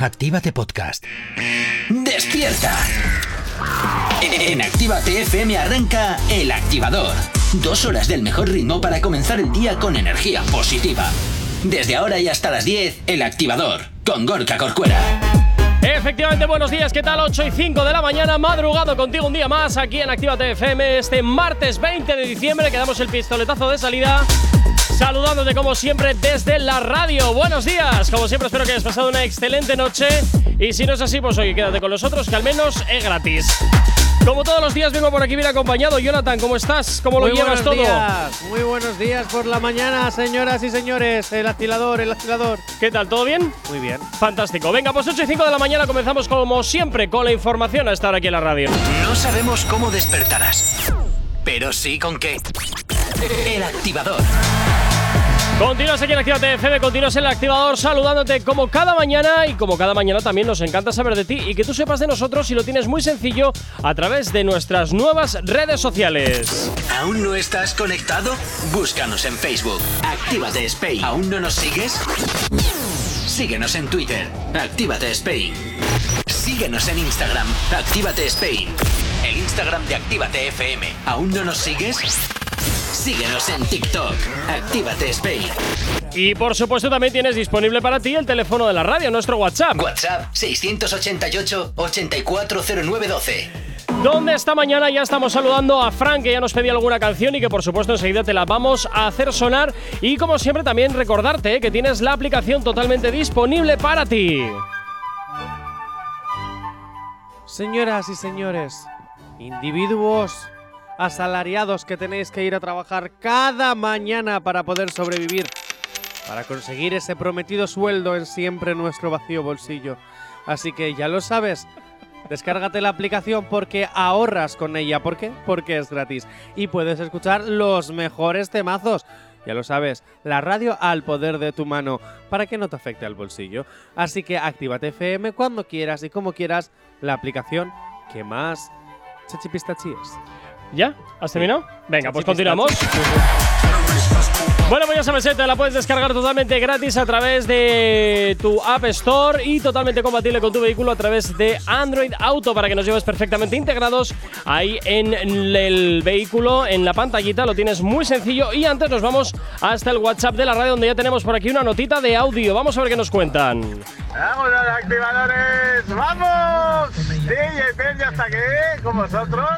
Actívate Podcast. ¡Despierta! En Actívate FM arranca El Activador. Dos horas del mejor ritmo para comenzar el día con energía positiva. Desde ahora y hasta las 10, El Activador, con Gorka Corcuera. Efectivamente, buenos días, ¿qué tal? 8 y 5 de la mañana, madrugado contigo un día más aquí en Actívate FM. Este martes 20 de diciembre que damos el pistoletazo de salida. Saludándote como siempre desde la radio. Buenos días, como siempre espero que hayas pasado una excelente noche. Y si no es así, pues oye, quédate con nosotros que al menos es gratis. Como todos los días vengo por aquí bien acompañado. Jonathan, ¿cómo estás? ¿Cómo Muy lo llevas buenos todo? días, muy buenos días por la mañana, señoras y señores. El afilador, el afilador. ¿Qué tal? ¿Todo bien? Muy bien. Fantástico. Venga, pues 8 y 5 de la mañana comenzamos como siempre con la información a estar aquí en la radio. No sabemos cómo despertarás, pero sí con qué. El Activador. Continúas aquí en Actívate FM, continúas en el activador saludándote como cada mañana y como cada mañana también nos encanta saber de ti y que tú sepas de nosotros y lo tienes muy sencillo a través de nuestras nuevas redes sociales. ¿Aún no estás conectado? Búscanos en Facebook. Actívate Spain. ¿Aún no nos sigues? Síguenos en Twitter. Actívate Spain. Síguenos en Instagram. Actívate Spain. El Instagram de Actívate FM. ¿Aún no nos sigues? Síguenos en TikTok. Actívate Spain. Y por supuesto también tienes disponible para ti el teléfono de la radio, nuestro WhatsApp. WhatsApp 688-840912. Donde esta mañana ya estamos saludando a Frank, que ya nos pedía alguna canción y que por supuesto enseguida te la vamos a hacer sonar. Y como siempre también recordarte eh, que tienes la aplicación totalmente disponible para ti. Señoras y señores, individuos asalariados que tenéis que ir a trabajar cada mañana para poder sobrevivir, para conseguir ese prometido sueldo en siempre nuestro vacío bolsillo. Así que ya lo sabes. Descárgate la aplicación porque ahorras con ella. ¿Por qué? Porque es gratis. Y puedes escuchar los mejores temazos. Ya lo sabes, la radio al poder de tu mano para que no te afecte al bolsillo. Así que actívate FM cuando quieras y como quieras la aplicación que más chachipistachí es. ¿Ya? ¿Has terminado? Venga, pues continuamos. Bueno, pues ya sabes, eh, te la puedes descargar totalmente gratis a través de tu App Store y totalmente compatible con tu vehículo a través de Android Auto para que nos lleves perfectamente integrados ahí en el vehículo, en la pantallita, lo tienes muy sencillo. Y antes nos vamos hasta el WhatsApp de la radio donde ya tenemos por aquí una notita de audio. Vamos a ver qué nos cuentan. ¡Vamos los activadores! ¡Vamos! Sí, y ya está aquí, con vosotros.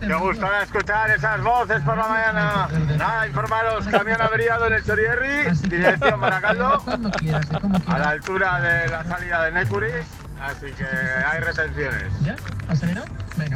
Me gusta escuchar esas voces por la mañana. Nada, informaros, camión averiado en el Chorierri, dirección Baracaldo, a la altura de la salida de Necuri, así que hay retenciones.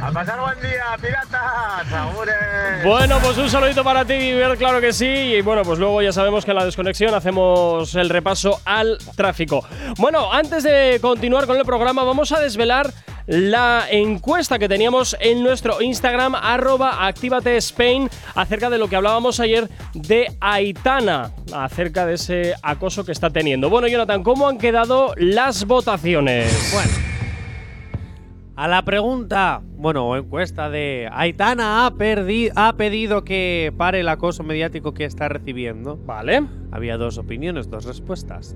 A pasar buen día, piratas, ¡Agures! Bueno, pues un saludito para ti, Iber, claro que sí. Y bueno, pues luego ya sabemos que en la desconexión hacemos el repaso al tráfico. Bueno, antes de continuar con el programa, vamos a desvelar la encuesta que teníamos en nuestro Instagram, arroba Actívate Spain, acerca de lo que hablábamos ayer de Aitana, acerca de ese acoso que está teniendo. Bueno, Jonathan, ¿cómo han quedado las votaciones? Bueno. A la pregunta, bueno, encuesta de Aitana ha, ha pedido que pare el acoso mediático que está recibiendo. Vale. Había dos opiniones, dos respuestas.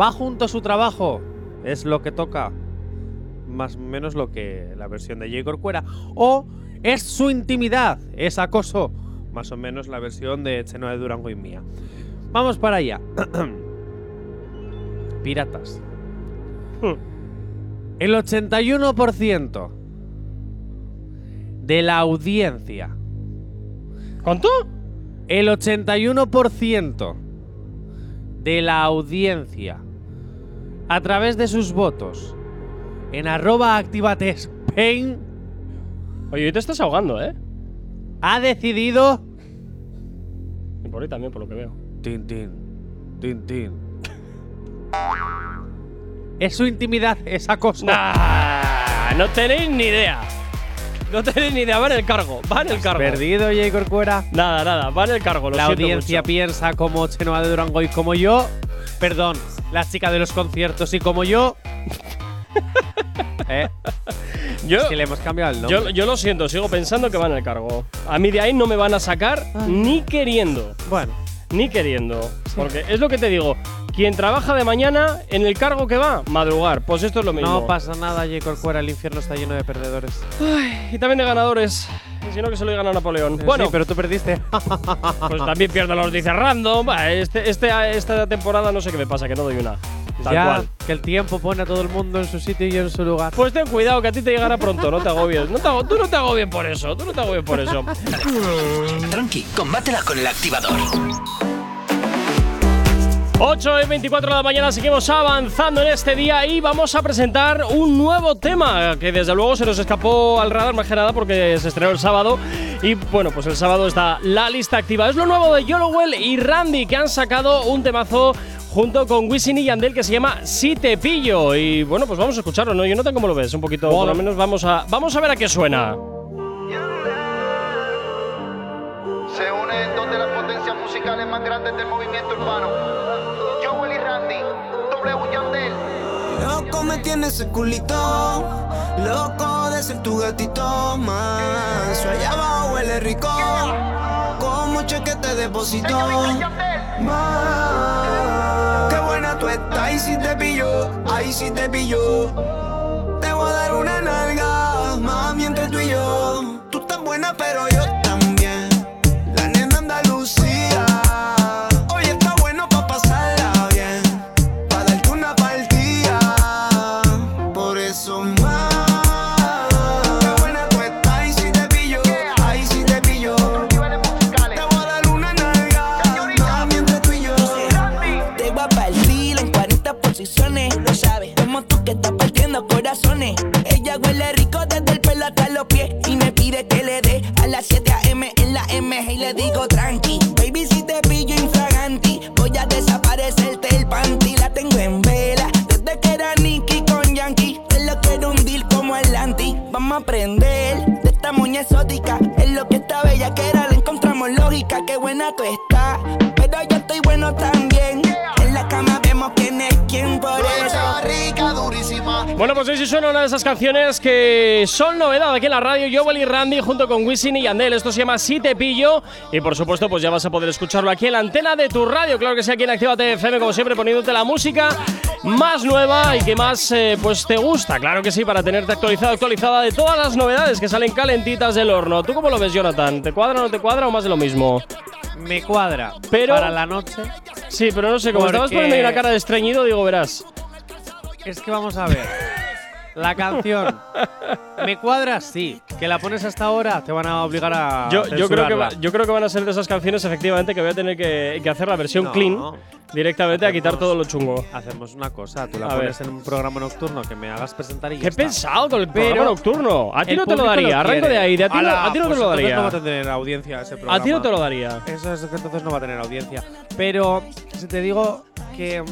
Va junto a su trabajo, es lo que toca, más o menos lo que la versión de J. Corcuera. O es su intimidad, es acoso, más o menos la versión de Chenoa de Durango y mía. Vamos para allá. Piratas. El 81% de la audiencia ¿Cuánto? el 81% de la audiencia a través de sus votos en arroba activate Spain Oye, hoy te estás ahogando, ¿eh? ha decidido Y por ahí también, por lo que veo. tin tin tin tin es su intimidad esa cosa Nah, no tenéis ni idea. No tenéis ni idea, va en el cargo, va en el cargo. perdido J. Corcuera Nada, nada, va en el cargo, lo la audiencia mucho. piensa como Chenoa de Durango y como yo perdón la chica de los conciertos y como yo ¿Eh? Yo, Es que le hemos cambiado el nombre. yo, yo lo siento, sigo pensando que va en el cargo. A mí de ahí no me van a sacar ni queriendo. Bueno, Ni queriendo. Porque es lo que te digo. quien trabaja de mañana en el cargo que va, madrugar. Pues esto es lo mismo. No pasa nada, J. Corcuera, el infierno está lleno de perdedores. Ay, y también de ganadores. Si no, que se lo digan a Napoleón. Bueno, Sí, pero tú perdiste. pues también pierdo los dice random. Este, este, esta temporada no sé qué me pasa, que no doy una. Tal ya, cual. que el tiempo pone a todo el mundo en su sitio y en su lugar. Pues ten cuidado, que a ti te llegará pronto, no te agobies. No te tú no te agobies por eso, tú no te agobies por eso. Tranqui, combátela con el activador. 8 y 24 de la mañana seguimos avanzando en este día y vamos a presentar un nuevo tema que desde luego se nos escapó al radar más que nada porque se estrenó el sábado y bueno pues el sábado está la lista activa. Es lo nuevo de Yolowell y Randy que han sacado un temazo junto con Wisin y Yandel que se llama Si te pillo y bueno pues vamos a escucharlo, ¿no? Yo no tengo cómo lo ves, un poquito, por lo menos vamos a, vamos a ver a qué suena. Se unen musicales más grandes del movimiento urbano. Joel y Randy, W Yandel. Loco me tiene ese culito, loco de ser tu gatito más. Su allá abajo huele rico, como cheque te deposito. Más. Qué buena tú estás, y si te pillo, ahí si te pillo. Te voy a dar una nalga, mami, entre tú y yo. Tú estás buena, pero yo 7 a.m. en la MG. Y le digo tranqui, baby, si te pillo infraganti. Voy a desaparecerte el panty. La tengo en vela desde que era Nicky con Yankee. Te lo quiero hundir como Atlanti. Vamos a aprender de esta moña exótica. Es lo que esta bella que era, le encontramos lógica. Qué buena tú estás, Bueno, pues hoy sí suena una de esas canciones que son novedad aquí en la radio. Joel y Randy junto con Wisin y Yandel. Esto se llama Si te pillo. Y por supuesto, pues ya vas a poder escucharlo aquí en la antena de tu radio. Claro que sí, aquí en Actívate FM, como siempre, poniéndote la música más nueva y que más eh, pues te gusta. Claro que sí, para tenerte actualizado, actualizada de todas las novedades que salen calentitas del horno. ¿Tú cómo lo ves, Jonathan? ¿Te cuadra o no te cuadra o más de lo mismo? Me cuadra. Pero- Para la noche. Sí, pero no sé, como estabas Porque- poniendo ahí una cara de estreñido, digo, verás. Es que vamos a ver. La canción. Me cuadra, sí. Que la pones hasta ahora, te van a obligar a. Yo, yo, creo que va- yo creo que van a ser de esas canciones, efectivamente, que voy a tener que, que hacer la versión No. clean directamente a quitar todo lo chungo. Hacemos una cosa, tú la A pones ver. en un programa nocturno que me hagas presentar y ya Qué está. pensado con el Pero programa nocturno. A ti no te lo daría. Arranco de ahí. De a, ti no, a ti no pues te lo entonces daría. no va a tener audiencia ese programa. a ti no te lo daría. Eso es que entonces no va a tener audiencia. Pero si te digo que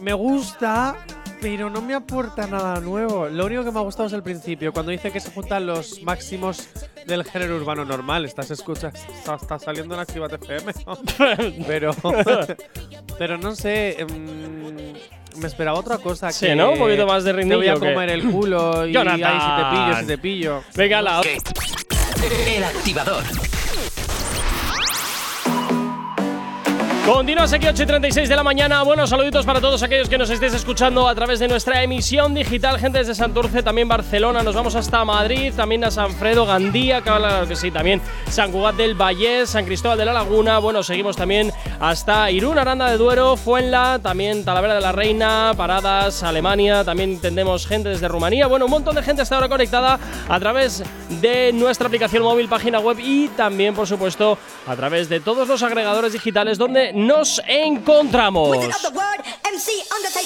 me gusta, pero no me aporta nada nuevo. Lo único que me ha gustado es el principio, cuando dice que se juntan los máximos del género urbano normal. Estás escucha, está, saliendo en Activate FM. pero, pero no sé. mm, me esperaba otra cosa. Sí, que ¿no? Un poquito más de Te voy a comer el culo y ay, si te pillo, si te pillo. Venga, la. El activador. Continúas aquí 8 y 36 de la mañana. Buenos saluditos para todos aquellos que nos estéis escuchando a través de nuestra emisión digital. Gente desde Santurce, también Barcelona. Nos vamos hasta Madrid, también a San Fredo, Gandía, claro que sí, también San Cugat del Vallés, San Cristóbal de la Laguna. Bueno, seguimos también hasta Irún, Aranda de Duero, Fuenla, también Talavera de la Reina, Paradas, Alemania. También entendemos gente desde Rumanía. Bueno, un montón de gente está ahora conectada a través de nuestra aplicación móvil, página web y también, por supuesto, a través de todos los agregadores digitales donde nos encontramos.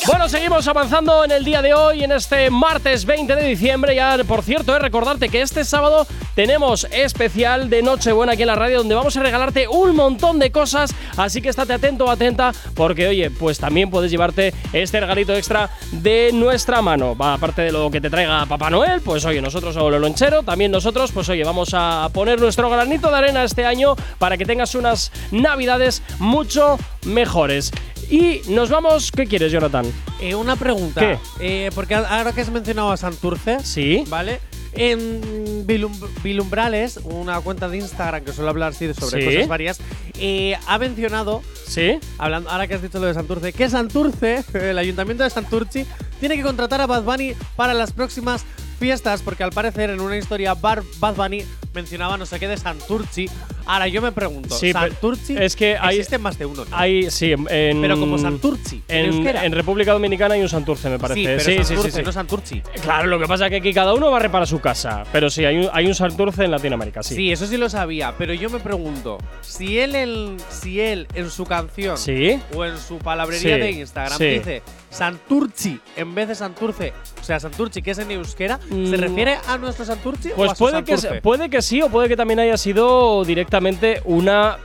Bueno, seguimos avanzando en el día de hoy, en este martes 20 de diciembre. Ya, por cierto, es recordarte que este sábado tenemos especial de Nochebuena aquí en la radio, donde vamos a regalarte un montón de cosas. Así que estate atento o atenta, porque oye, pues también puedes llevarte este regalito extra de nuestra mano. Va, aparte de lo que te traiga Papá Noel, pues oye, nosotros o lo lonchero, también nosotros, pues oye, vamos a poner nuestro granito de arena este año para que tengas unas navidades mucho mejores. Y nos vamos, ¿qué quieres, Jonathan? Eh, una pregunta. ¿Qué? Eh, porque ahora que has mencionado a Santurce, Sí. ¿vale? En Bilum- Bilumbrales, una cuenta de Instagram que suele hablar de sobre Sí. cosas varias, eh, ha mencionado, ¿Sí? hablando, ahora que has dicho lo de Santurce, que Santurce, el ayuntamiento de Santurci, tiene que contratar a Bad Bunny para las próximas fiestas, porque al parecer en una historia Bar- Bad Bunny mencionaba no sé qué de Santurci. Ahora yo me pregunto, Sí, Santurci es que hay- existe más de uno, ¿no? Hay, sí, en. pero como Santurci, en, En, República Dominicana hay un Santurce, me parece. sí, pero sí, sí, Santurce, sí, sí. no Santurci. Claro, lo que pasa es que aquí cada uno barre para su casa. Pero sí, hay un, hay un Santurce en Latinoamérica, sí. Sí. eso sí lo sabía, pero yo me pregunto, si él en, si él en su canción ¿Sí? o en su palabrería de Instagram dice Santurci en vez de Santurce, o sea, Santurci que es en euskera, ¿se Mm. refiere a nuestro Santurci o Pues a su puede que, Santurce? se- puede que sí o puede que también haya sido directamente una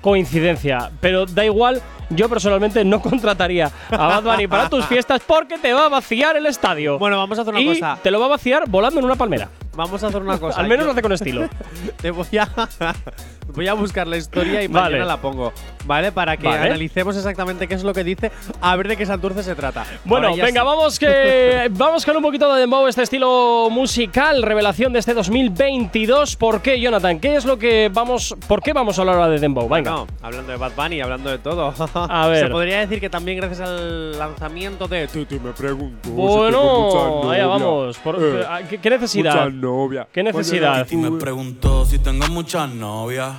coincidencia. Pero da igual, yo personalmente no contrataría a Bad Bunny para tus fiestas porque te va a vaciar el estadio. Bueno, vamos a hacer una y cosa. te lo va a vaciar volando en una palmera. Vamos a hacer una cosa. Al menos Yo lo hace con estilo. te voy a voy a buscar la historia y Vale. mañana la pongo, ¿vale? Para que Vale. analicemos exactamente qué es lo que dice, a ver de qué Santurce se trata. Bueno, venga, sí. vamos que vamos con un poquito de dembow, este estilo musical, revelación de este 2022. ¿Por qué, Jonathan? ¿Qué es lo que vamos, por qué vamos a hablar ahora de dembow? Venga. Hablando de Bad Bunny, hablando de todo. A ver. Se podría decir que también gracias al lanzamiento de Titi me pregunto. Bueno, allá vamos. Por- ¿qué, qué necesidad? novia. ¿Qué necesidad? Y me preguntó si tengo muchas novias.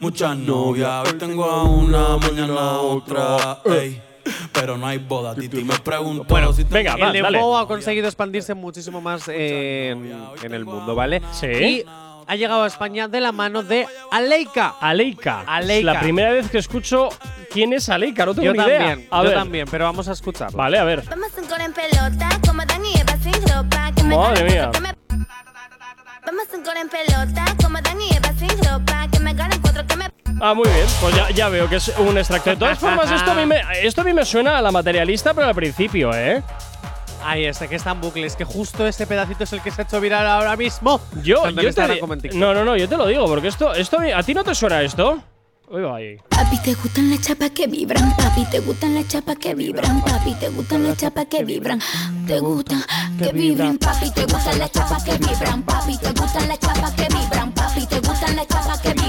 Muchas novias. Hoy tengo a una, mañana a otra. ey. Pero no hay boda. Titi me preguntó Bueno, si tengo venga, va, el dale. dembow ha conseguido expandirse muchísimo más en, en el mundo, ¿vale? Sí. Y ha llegado a España de la mano de Aleika. Aleika. Aleika. Es la primera vez que escucho quién es Aleika, no tengo Yo ni idea. también, A yo ver. también, pero vamos a escucharlo. Vale, a ver. Vamos a un coro en pelota, como Dan y Eva sin ropa. Que me Madre mía. cuatro, que me- Vamos a un coro en pelota, como Dan y Eva sin ropa. Que me ganen cuatro, que me. Ah, muy bien. Pues ya, ya veo que es un extracto. De todas formas, esto a, mí me, esto a mí me suena a la materialista, pero al principio, ¿eh? Ahí este que está en bucle, es que justo este pedacito es el que se ha hecho viral ahora mismo. Yo, yo te. No, no, no, yo te lo digo, porque esto, esto ¿a ti no te suena esto? Uy, va ahí. Papi, te gustan las chapas que vibran. Papi, te gustan las chapas que vibran. Papi, te gustan las chapas que vibran. Te gustan que vibran. Papi, te gustan las chapas que vibran. Papi, te gustan las chapas que vibran. Papi, te gustan las chapas que vibran.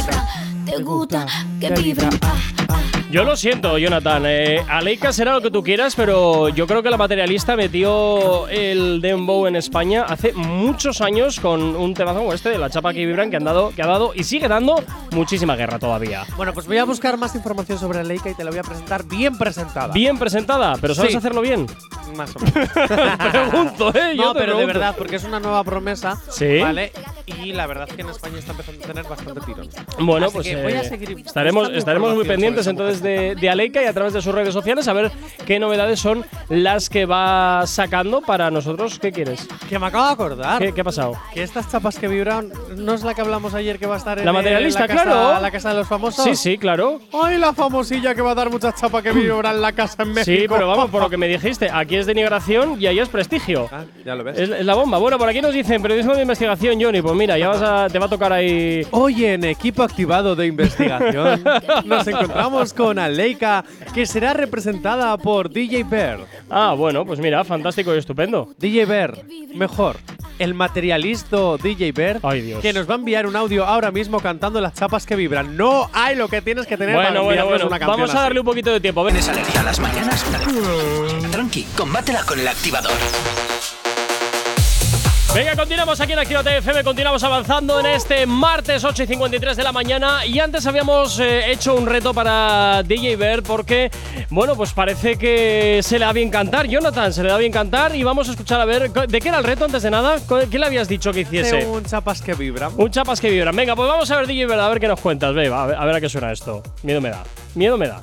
Te gustan que vibran. Ah, ah. Yo lo siento, Jonathan. Eh, Aleika será lo que tú quieras, pero yo creo que la materialista metió el Dembow en España hace muchos años con un temazo como este de la chapa que vibran que, han dado, que ha dado y sigue dando muchísima guerra todavía. Bueno, pues voy a buscar más información sobre Aleika y te la voy a presentar bien presentada. Bien presentada, pero ¿sabes Sí. hacerlo bien? Más o menos. pregunto, ¿eh? Yo no, te pero de pregunto. verdad, porque es una nueva promesa. Sí. ¿Vale? Y la verdad es que en España está empezando a tener bastante tirón. Bueno, Así pues que voy a eh, seguir estaremos, estaremos muy pendientes entonces de, de Aleika y a través de sus redes sociales a ver qué novedades son las que va sacando para nosotros. ¿Qué quieres? Que me acabo de acordar. ¿Qué, qué ha pasado? Que estas chapas que vibran no es la que hablamos ayer que va a estar en La el- materialista, la casa, claro. la casa de los famosos. Sí, sí, claro. Ay, la famosilla que va a dar muchas chapas que vibran en la casa en México. Sí, pero vamos, por lo que me dijiste, aquí es denigración y ahí es prestigio. Ah, ya lo ves. Es, es la bomba. Bueno, por aquí nos dicen periodismo de investigación, Johnny. Pues mira, ya vas a, te va a tocar ahí. Hoy en equipo activado de investigación nos encontramos con Aleika, que será representada por DJ Bear. Ah, bueno, pues mira, fantástico y estupendo. DJ Bear, mejor, el materialista DJ Bear, Ay, Dios. que nos va a enviar un audio ahora mismo cantando las chapas que vibran. No hay lo que tienes que tener para Bueno, bueno, una canción Vamos a así. darle un poquito de tiempo. Ven. ¿Tienes alergia a las mañanas? Tranqui, combátela con el activador. Venga, continuamos aquí en Actívate FM, continuamos avanzando en este martes 8 y 53 de la mañana. Y antes habíamos eh, hecho un reto para DJ Bear porque, bueno, pues parece que se le da bien cantar, Jonathan, se le da bien cantar. Y vamos a escuchar a ver, ¿de qué era el reto antes de nada? ¿Qué le habías dicho que hiciese? Un chapas que vibran. Un chapas que vibran. Venga, pues vamos a ver DJ Bear, a ver qué nos cuentas. Ve, va, a ver, a ver a qué suena esto. Miedo me da. Miedo me da.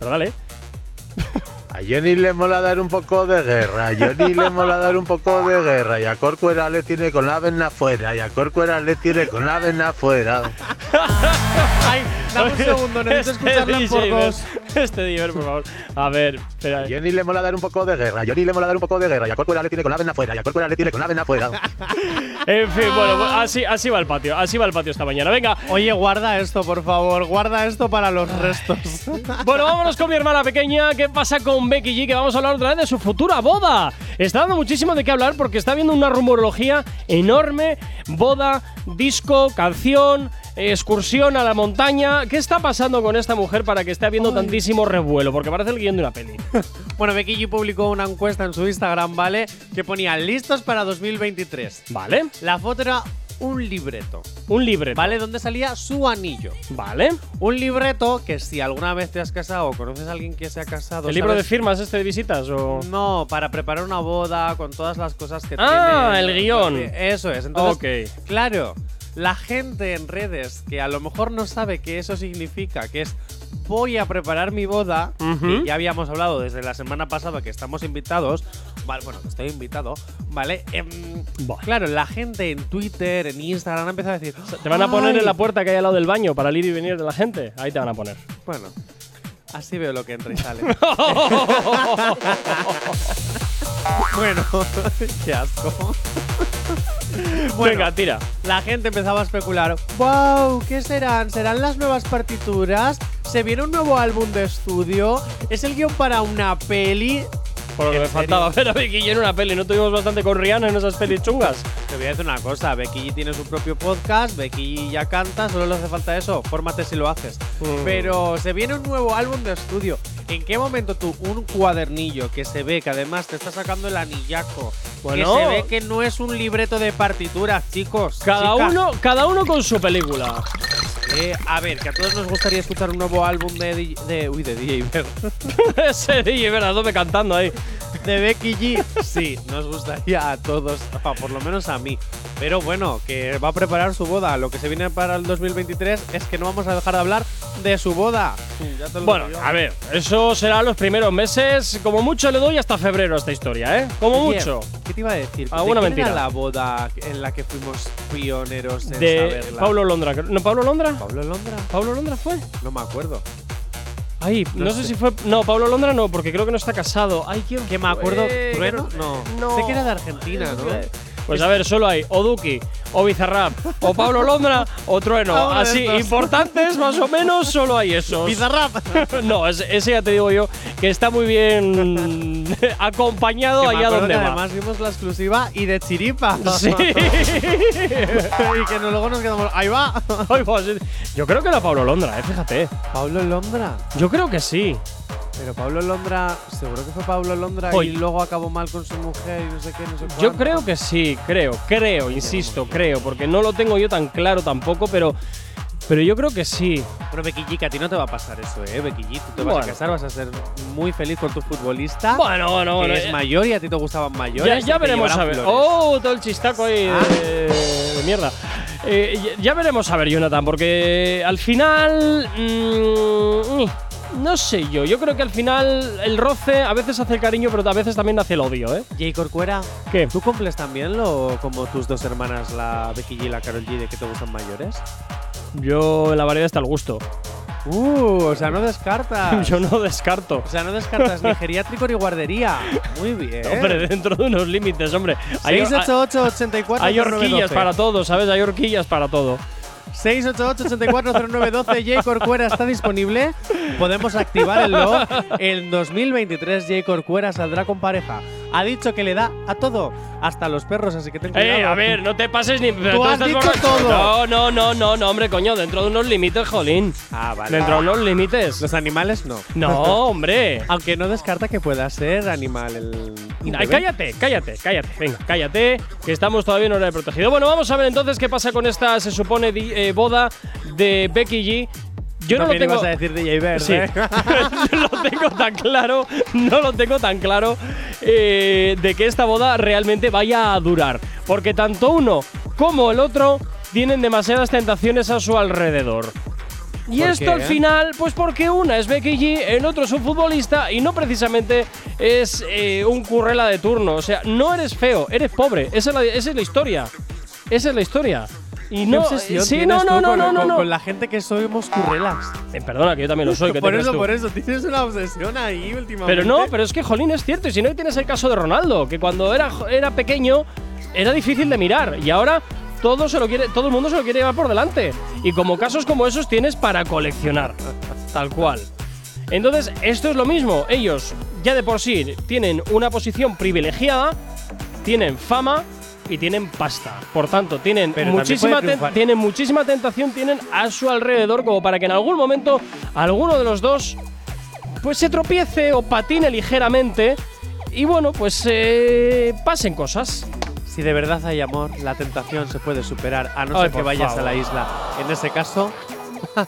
Pero dale. A Johnny le mola dar un poco de guerra, a Johnny le mola dar un poco de guerra, y a Corcuera le tiene con la vena afuera, y a Corcuera le tiene con la vena afuera. Ay, dame un segundo, necesito escucharla por dos. Este Diver, por favor. A ver, espera. A Johnny le mola dar un poco de guerra, a Johnny le mola dar un poco de guerra, y a Corcuera le tiene con la vena afuera, y a Corcuera le tiene con la vena afuera. En fin, bueno, pues así, así va el patio. Así va el patio esta mañana. Venga. Oye, guarda esto, por favor. Guarda esto para los restos. Bueno, vámonos con mi hermana pequeña. ¿Qué pasa con Becky G? Que vamos a hablar otra vez de su futura boda. Está dando muchísimo de qué hablar porque está viendo una rumorología enorme. Boda, disco, canción, excursión a la montaña. ¿Qué está pasando con esta mujer para que esté habiendo tantísimo revuelo? Porque parece el guion de una peli. bueno, Becky G publicó una encuesta en su Instagram, ¿vale? Que ponía listos para 2023. ¿Vale? La foto era un libreto. Un libreto. ¿Vale? Donde salía su anillo. ¿Vale? Un libreto que si alguna vez te has casado o conoces a alguien que se ha casado. ¿El libro de firmas este de visitas o...? No, para preparar una boda con todas las cosas que Ah, tiene. el guion. Eso es. Entonces, Ok. claro, la gente en redes que a lo mejor no sabe qué eso significa, que es voy a preparar mi boda, Ujú. que ya habíamos hablado desde la semana pasada que estamos invitados, vale, bueno, que estoy invitado, ¿vale? Em, claro, la gente en Twitter, en Instagram ha empezado a decir, Te van a poner en la puerta que hay al lado del baño para el ir y venir de la gente. Ahí te van a poner. Bueno, así veo lo que entra y sale. bueno, qué asco. Bueno, Venga, tira. La gente empezaba a especular. ¡Wow! ¿Qué serán? ¿Serán las nuevas partituras? ¿Se viene un nuevo álbum de estudio? ¿Es el guion para una peli? Por lo que ¿En me faltaba ver a Becky G en una peli. ¿No tuvimos bastante con Rihanna en esas pelis chungas? Te voy a decir una cosa, Becky G tiene su propio podcast, Becky G ya canta, solo le hace falta eso, fórmate si lo haces. Mm. Pero se viene un nuevo álbum de estudio. ¿En qué momento tú, un cuadernillo que se ve, que además te está sacando el anillaco, Bueno. que se ve que no es un libreto de partituras, chicos? Cada chicas? uno, cada uno con su película. Eh, a ver, que a todos nos gustaría escuchar un nuevo álbum de, DJ de uy, de DJ Ver. Ese DJ, me cantando ahí. de Becky G. Sí, nos gustaría a todos, por lo menos a mí. Pero bueno, que va a preparar su boda. Lo que se viene para el 2023 es que no vamos a dejar de hablar de su boda. Ya te lo Bueno, a ver, eso será los primeros meses. Como mucho le doy hasta febrero a esta historia, ¿eh? Como mucho. ¿Qué te iba a decir? Alguna ¿De mentira. era la boda en la que fuimos pioneros en De saberla? Pablo Londra. ¿No, Pablo Londra? ¿Pablo Londra? ¿Pablo Londra fue? No me acuerdo. Ay, no, No sé. sé. si fue. No, Pablo Londra no, porque creo que no está casado. Ay, ¿quién Que me acuerdo. ¿Trueno? No. No. Sé que era de Argentina, ¿no? Pues a ver, solo hay o Duki, o Bizarrap, o Pablo Londra, o Trueno. Así, estos. importantes, más o menos, solo hay esos. Bizarrap. no, ese, ya te digo yo, que está muy bien acompañado Que allá donde que va. además vimos la exclusiva y de chiripa. Sí. y que luego nos quedamos. Ahí va. Pues, yo creo que era Pablo Londra, eh, fíjate. Pablo Londra. Yo creo que sí. Pero Pablo Londra, seguro que fue Pablo Londra Oye. y luego acabó mal con su mujer y no sé qué, no sé Yo cuánto. creo que sí, creo, creo, insisto, creo, porque no lo tengo yo tan claro tampoco, pero, pero yo creo que sí. Bueno, Becky G, que a ti no te va a pasar eso, ¿eh? Becky G, tú te vas Bueno. a casar, vas a ser muy feliz con tu futbolista. Bueno, bueno, que bueno. es mayor y a ti te gustaban ya, mayores. ya y te veremos a ver. flores. Oh, todo el chistaco ahí Ah. de, de mierda. Eh, ya, ya veremos a ver, Jonathan, porque al final. mm, no sé yo. Yo creo que al final el roce a veces hace el cariño, pero a veces también hace el odio, ¿eh? Jay Corcuera, ¿Qué? ¿tú cumples también lo como tus dos hermanas, la Becky G y la Carol G, de que te gustan mayores? Yo la variedad está el gusto. Uh, o sea, no descartas. Yo no descarto. O sea, no descartas ni geriátrico ni guardería. Muy bien. Hombre, dentro de unos límites, hombre. Hay, 688 84 hay horquillas para todo, ¿sabes? Hay horquillas para todo. 688-840912, J. Corcuera está disponible. Podemos activar el log. En 2023, J. Corcuera saldrá con pareja. Ha dicho que le da a todo, hasta a los perros, así que ten cuidado. Eh, a ver, no te pases ni. pero has dicho borracho. todo. No, no, no, no, no, hombre, coño, dentro de unos límites, jolín. Ah, vale. Dentro de unos límites. Los animales no. No, hombre. Aunque no descarta que pueda ser animal el. Ay, cállate, cállate, cállate. Venga, cállate, que estamos todavía en hora de protegido. Bueno, vamos a ver entonces qué pasa con esta, se supone, eh, boda de Becky G. Yo no lo tengo. ibas a decir DJ Bird, Sí, ¿eh? no lo tengo tan claro, no lo tengo tan claro eh, de que esta boda realmente vaya a durar. Porque tanto uno como el otro tienen demasiadas tentaciones a su alrededor. Y ¿Por esto qué? al final, pues porque una es Becky G, el otro es un futbolista y no precisamente es eh, un currela de turno. O sea, no eres feo, eres pobre. Esa es la, esa es la historia. Esa es la historia. Y ¿Qué no, obsesión sí, no, no, no, con, no, no, con- no. con la gente que somos currelas? Eh, perdona, que yo también lo soy. ¿qué te por eso, tú? por eso, tienes una obsesión ahí últimamente. Pero no, pero es que Jolín es cierto. Y si no, tienes el caso de Ronaldo, que cuando era, era pequeño era difícil de mirar. Y ahora todo, se lo quiere, todo el mundo se lo quiere llevar por delante. Y como casos como esos tienes para coleccionar. Tal cual. Entonces, esto es lo mismo. Ellos ya de por sí tienen una posición privilegiada, tienen fama y tienen pasta. Por tanto, tienen Pero muchísima, tienen muchísima tentación, tienen a su alrededor como para que en algún momento alguno de los dos pues se tropiece o patine ligeramente y bueno, pues eh, pasen cosas. Si de verdad hay amor, la tentación se puede superar, a no Ay, ser que vayas favor. a la isla. En ese caso.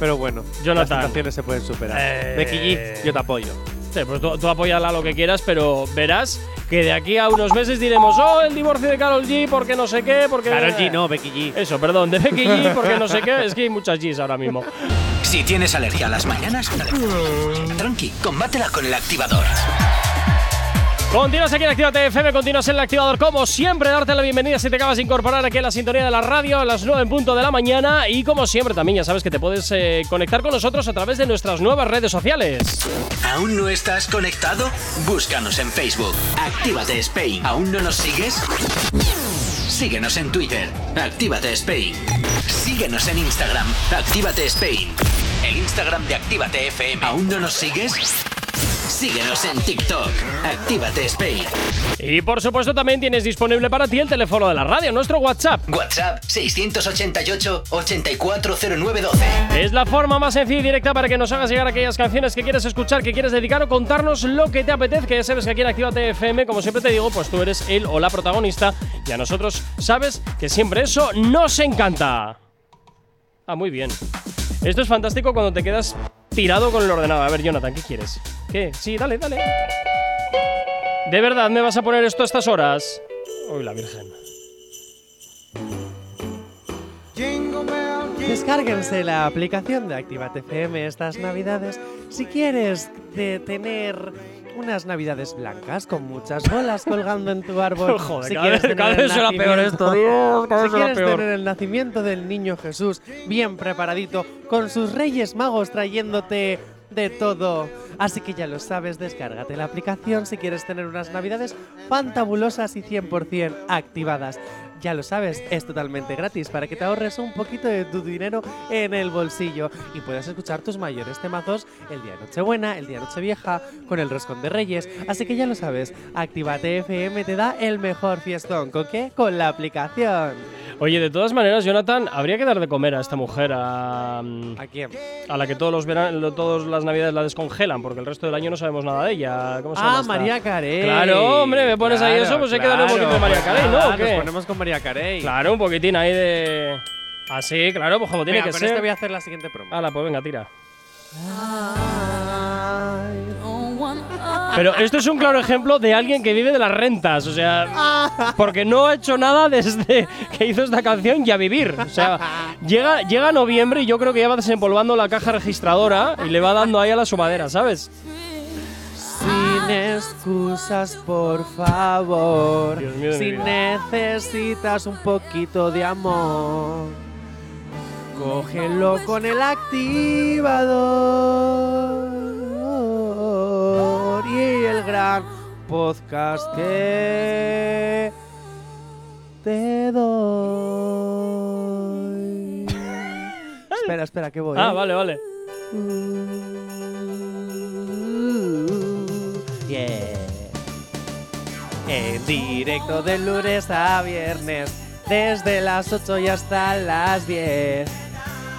pero bueno, Jonathan. las tentaciones se pueden superar. Eh, Becky G, yo te apoyo. Sí, pues tú, tú apóyala lo que quieras, pero verás que de aquí a unos meses diremos, oh, el divorcio de Carol G, porque no sé qué, porque... Karol G, no, Becky G. Eso, perdón, de Becky G, porque no sé qué, es que hay muchas Gs ahora mismo. Si tienes alergia a las mañanas, tranqui, combátela con el activador. Continúas aquí en Actívate FM, continúas en el activador como siempre, darte la bienvenida si te acabas de incorporar aquí a la sintonía de la radio a las 9 en punto de la mañana y como siempre también ya sabes que te puedes eh, conectar con nosotros a través de nuestras nuevas redes sociales. ¿Aún no estás conectado? Búscanos en Facebook. Actívate Spain. ¿Aún no nos sigues? Síguenos en Twitter. Actívate Spain. Síguenos en Instagram. Actívate Spain. El Instagram de Actívate FM. ¿Aún no nos sigues? Síguenos en TikTok. Actívate Spain. Y por supuesto también tienes disponible para ti el teléfono de la radio, nuestro WhatsApp. WhatsApp 688-840912. Es la forma más sencilla y directa para que nos hagas llegar aquellas canciones que quieres escuchar, que quieres dedicar o contarnos lo que te apetezca. Ya sabes que aquí en Actívate FM, como siempre te digo, pues tú eres el o la protagonista y a nosotros sabes que siempre eso nos encanta. Ah, muy bien. Esto es fantástico cuando te quedas tirado con el ordenador. A ver, Jonathan, ¿qué quieres? ¿Qué? Sí, dale, dale. ¿De verdad me vas a poner esto a estas horas? Uy, la Virgen. Descárguense la aplicación de Activate FM estas navidades si quieres de tener unas navidades blancas con muchas bolas colgando en tu árbol. Joder, si cada vez- tener cada el vez será peor esto, Dios, cada si vez será quieres peor. tener el nacimiento del niño Jesús bien preparadito con sus reyes magos trayéndote de todo. Así que ya lo sabes, descárgate la aplicación si quieres tener unas navidades fantabulosas y 100% activadas. Ya lo sabes, es totalmente gratis para que te ahorres un poquito de tu dinero en el bolsillo y puedas escuchar tus mayores temazos el día de Nochebuena, el día de Nochevieja, con el roscón de Reyes. Así que ya lo sabes, Activate FM te da el mejor fiestón. ¿Con qué? Con la aplicación. Oye, de todas maneras, Jonathan, habría que dar de comer a esta mujer, a, ¿A quién? a la que todos los veran- lo- todas las navidades la descongelan, porque el resto del año no sabemos nada de ella. ¿Cómo se llama Ah? María Carey. Claro, hombre, me pones ahí Claro, eso, pues hay que darle un claro, poquito de María Carey, ¿no? nada, ¿O qué? Nos ponemos con María Carey. Claro, un poquitín ahí de. Así, claro, pues como tiene Venga, que con ser. este voy a hacer la siguiente promo. Hala, pues venga, tira. Pero esto es un claro ejemplo de alguien que vive de las rentas, o sea, porque no ha hecho nada desde que hizo esta canción y a vivir. O sea, llega, llega noviembre y yo creo que ya va desempolvando la caja registradora y le va dando ahí a la sumadera, ¿sabes? Sin excusas, por favor. Dios mío de mi si vida. necesitas un poquito de amor, cógelo con el activador y el gran podcast que te doy. espera, espera, que voy. Ah, ¿eh? vale, vale. En directo de lunes a viernes, desde las 8 y hasta las 10.